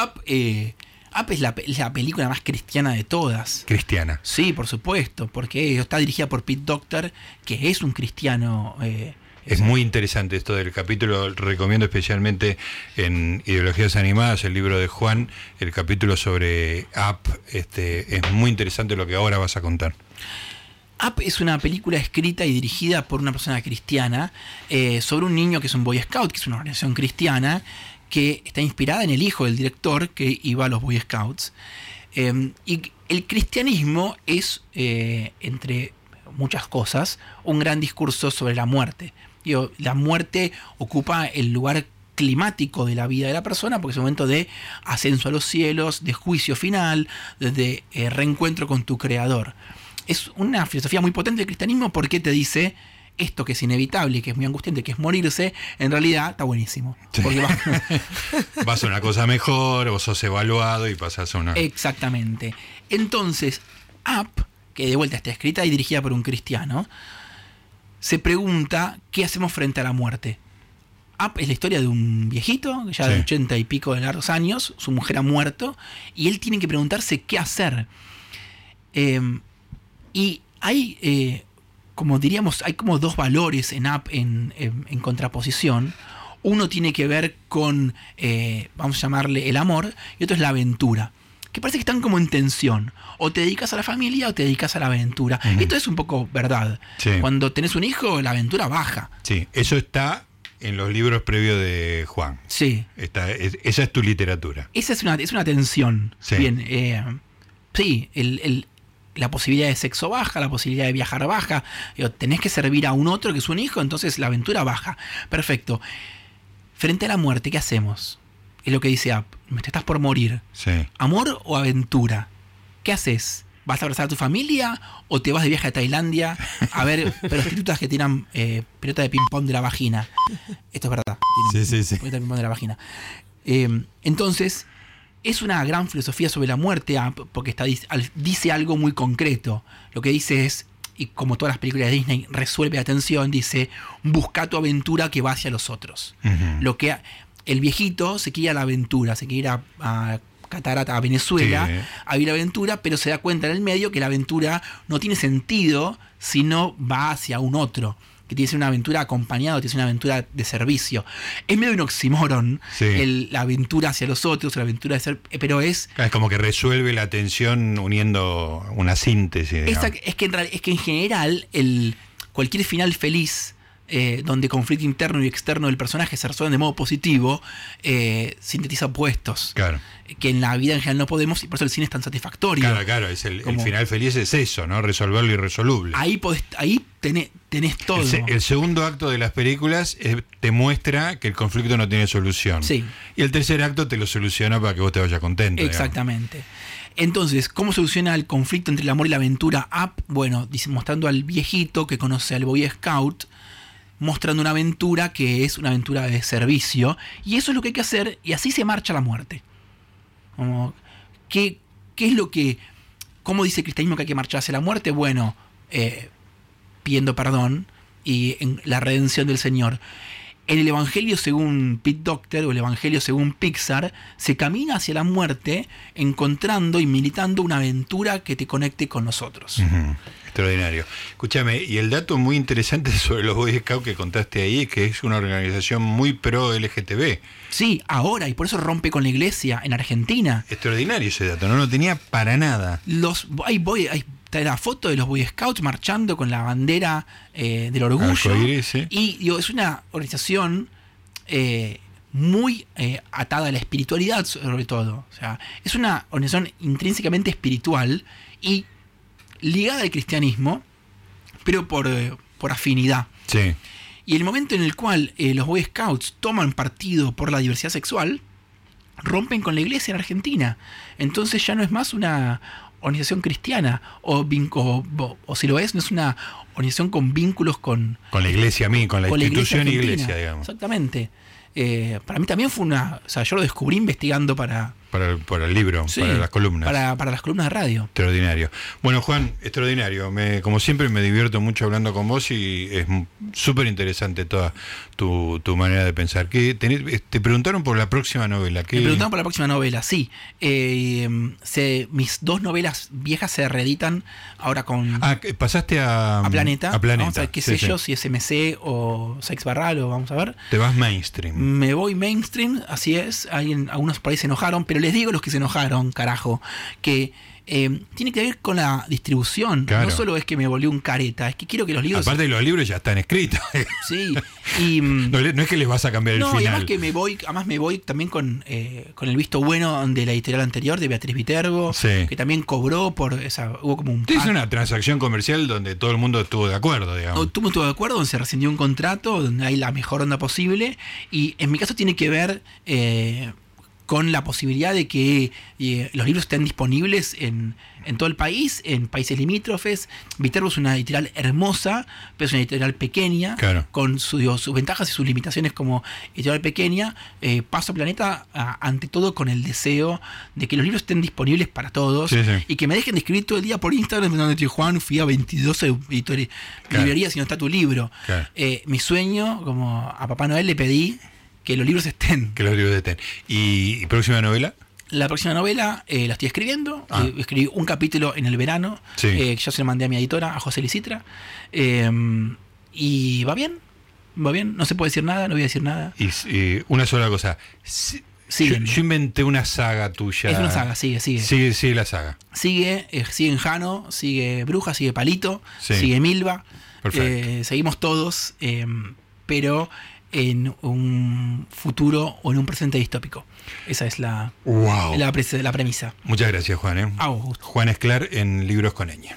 Up, eh, Up es, la, pe- es la película más cristiana de todas. cristiana. Sí, por supuesto, porque está dirigida por Pete Doctor, que es un cristiano. eh, Es muy interesante esto del capítulo, recomiendo especialmente en Ideologías Animadas, el libro de Juan, el capítulo sobre Up, este, es muy interesante lo que ahora vas a contar. Up es una película escrita y dirigida por una persona cristiana eh, sobre un niño que es un Boy Scout, que es una organización cristiana, que está inspirada en el hijo del director que iba a los Boy Scouts. Eh, y el cristianismo es, eh, entre muchas cosas, un gran discurso sobre la muerte. La muerte ocupa el lugar climático de la vida de la persona porque es un momento de ascenso a los cielos, de juicio final, de eh, reencuentro con tu creador. Es una filosofía muy potente del cristianismo porque te dice esto que es inevitable, que es muy angustiante, que es morirse, en realidad está buenísimo. Sí. Porque va- [LAUGHS] Vas a una cosa mejor, vos sos evaluado y pasás a una... Exactamente. Entonces, Up, que de vuelta está escrita y dirigida por un cristiano, se pregunta qué hacemos frente a la muerte. Up es la historia de un viejito, ya de ochenta y pico de largos años, su mujer ha muerto, y él tiene que preguntarse qué hacer. Eh, y hay, eh, como diríamos, hay como dos valores en Up en, en- en contraposición. Uno tiene que ver con, eh, vamos a llamarle el amor, y otro es la aventura. Que parece que están como en tensión. O te dedicas a la familia o te dedicas a la aventura. Ujú. Esto es un poco verdad. Sí. Cuando tenés un hijo, la aventura baja. Sí, eso está en los libros previos de Juan. Sí. Está, es- esa es tu literatura. Esa es una, es una tensión. Sí. Bien, eh, sí, el- el- la posibilidad de sexo baja, la posibilidad de viajar baja. Digo, tenés que servir a un otro que es un hijo, entonces la aventura baja. Perfecto. Frente a la muerte, ¿qué hacemos? Es lo que dice App. Te estás por morir. Sí. ¿Amor o aventura? ¿Qué haces? ¿Vas a abrazar a tu familia o te vas de viaje a Tailandia a ver [LAUGHS] prostitutas que tiran eh, pelota de ping-pong de la vagina? Esto es verdad. Sí, sí, sí. Pelota de ping-pong de la vagina. Eh, entonces, es una gran filosofía sobre la muerte ah, porque está, dice algo muy concreto. Lo que dice es, y como todas las películas de Disney, resuelve la tensión, dice, busca tu aventura que va hacia los otros lo que el viejito se quiere ir a la aventura, se quiere ir a, a Catarata, a Venezuela, Sí. a vivir la aventura, pero se da cuenta en el medio que la aventura no tiene sentido si no va hacia un otro. Que tiene que ser una aventura acompañada, tiene que ser una aventura de servicio. Es medio un oxímoron Sí. el- la aventura hacia los otros, la aventura de ser. Pero es. Es como que resuelve la tensión uniendo una síntesis. esa- es, que en, es que en general el, cualquier final feliz eh, donde conflicto interno y externo del personaje se resuelven de modo positivo, eh, sintetiza opuestos. Claro. Que en la vida en general no podemos y por eso el cine es tan satisfactorio. Claro, claro, es el, final feliz es eso, ¿no? Resolver lo irresoluble. Ahí, podés- ahí tenés, tenés todo. El, se- el segundo acto de las películas eh, te muestra que el conflicto no tiene solución. Sí. Y el tercer acto te lo soluciona para que vos te vayas contento. digamos. Exactamente. Entonces, ¿cómo soluciona el conflicto entre el amor y la aventura? Up, bueno, dice, mostrando al viejito que conoce al Boy Scout, mostrando una aventura que es una aventura de servicio, y eso es lo que hay que hacer, y así se marcha la muerte. Como, ¿qué, qué es lo que, cómo dice el cristianismo que hay que marchar hacia la muerte? Bueno, eh, pidiendo perdón y en la redención del Señor. En el Evangelio según Pete Docter o el Evangelio según Pixar, se camina hacia la muerte encontrando y militando una aventura que te conecte con nosotros. Extraordinario. Escúchame, y el dato muy interesante [LAUGHS] sobre los Boy Scouts que contaste ahí es que es una organización muy pro LGTB. Sí, ahora, y por eso rompe con la iglesia en Argentina. Extraordinario ese dato, no lo tenía para nada. Los, hay, boy, hay está la foto de los Boy Scouts marchando con la bandera eh, del orgullo. Y digo, es una organización eh, muy eh, atada a la espiritualidad, sobre todo. O sea, es una organización intrínsecamente espiritual y ligada al cristianismo, pero por, por afinidad. Sí. Y el momento en el cual los Boy Scouts toman partido por la diversidad sexual, rompen con la iglesia en Argentina. Entonces ya no es más una organización cristiana, o, o, o- o si lo es, no es una organización con vínculos con, Con la iglesia a mí, con la con la institución iglesia iglesia, digamos. Exactamente. Eh, para mí también fue una. O sea, yo lo descubrí investigando para, para el, para el libro, Sí, para las columnas. Para, para las columnas de radio. Extraordinario. Bueno, Juan, extraordinario. Me, como siempre me divierto mucho hablando con vos y es súper interesante toda tu, tu manera de pensar. ¿Qué tenés- te preguntaron por la próxima novela. ¿Qué, Me preguntaban por la próxima novela, sí. Eh, se- mis dos novelas viejas se reeditan ahora con Ah, pasaste a, a Planeta. A Planeta. Vamos a ver qué Sí, sé sí. yo, si es MC o Sex Barral o vamos a ver. Te vas mainstream. Me voy mainstream, así es. Alguien, algunos por ahí se enojaron, pero les digo a los que se enojaron, carajo, que eh, tiene que ver con la distribución. Claro. No solo es que me volvió un careta, es que quiero que los libros. Aparte los libros ya están escritos. Sí. Y. [LAUGHS] mm, no, es que les vas a cambiar el No, y final. además que me voy, además me voy también con, eh, con el visto bueno de la editorial anterior, de Beatriz Viterbo, Sí. que también cobró por esa, hubo como un Es una transacción comercial donde todo el mundo estuvo de acuerdo, digamos. No, Tuvo todo de acuerdo, donde se rescindió un contrato, donde hay la mejor onda posible. Y en mi caso tiene que ver eh, con la posibilidad de que eh, los libros estén disponibles en, en todo el país, en países limítrofes. Viterbo es una editorial hermosa, pero es una editorial pequeña, Claro. con su- digo, sus ventajas y sus limitaciones como editorial pequeña. Eh, paso Planeta, a- ante todo, con el deseo de que los libros estén disponibles para todos Sí, sí. y que me dejen de escribir todo el día por Instagram, donde tío Juan, fui a 22 editores, Claro. librerías y no está tu libro. Claro. Eh, mi sueño, como a Papá Noel le pedí que los libros estén. Que los libros estén. ¿Y, y próxima novela? La próxima novela eh, la estoy escribiendo. Ah. Eh, escribí un capítulo en el verano. Sí. eh, yo se lo mandé a mi editora, a José Licitra. Eh, y va bien. Va bien. No se puede decir nada, no voy a decir nada. Y, y una sola cosa. Si- yo, yo inventé una saga tuya. Es una saga, sigue, sigue. Sigue, sigue la saga. Sigue, eh, sigue Enjano, sigue Bruja, sigue Palito, Sí. sigue Milva. Perfecto. Eh, seguimos todos, eh, pero en un futuro o en un presente distópico. Esa es la, ¡Wow! la, pre- la premisa. Muchas gracias, Juan. ¿eh? A vos, Gusto. Juan Esclar en Libros con Ñ.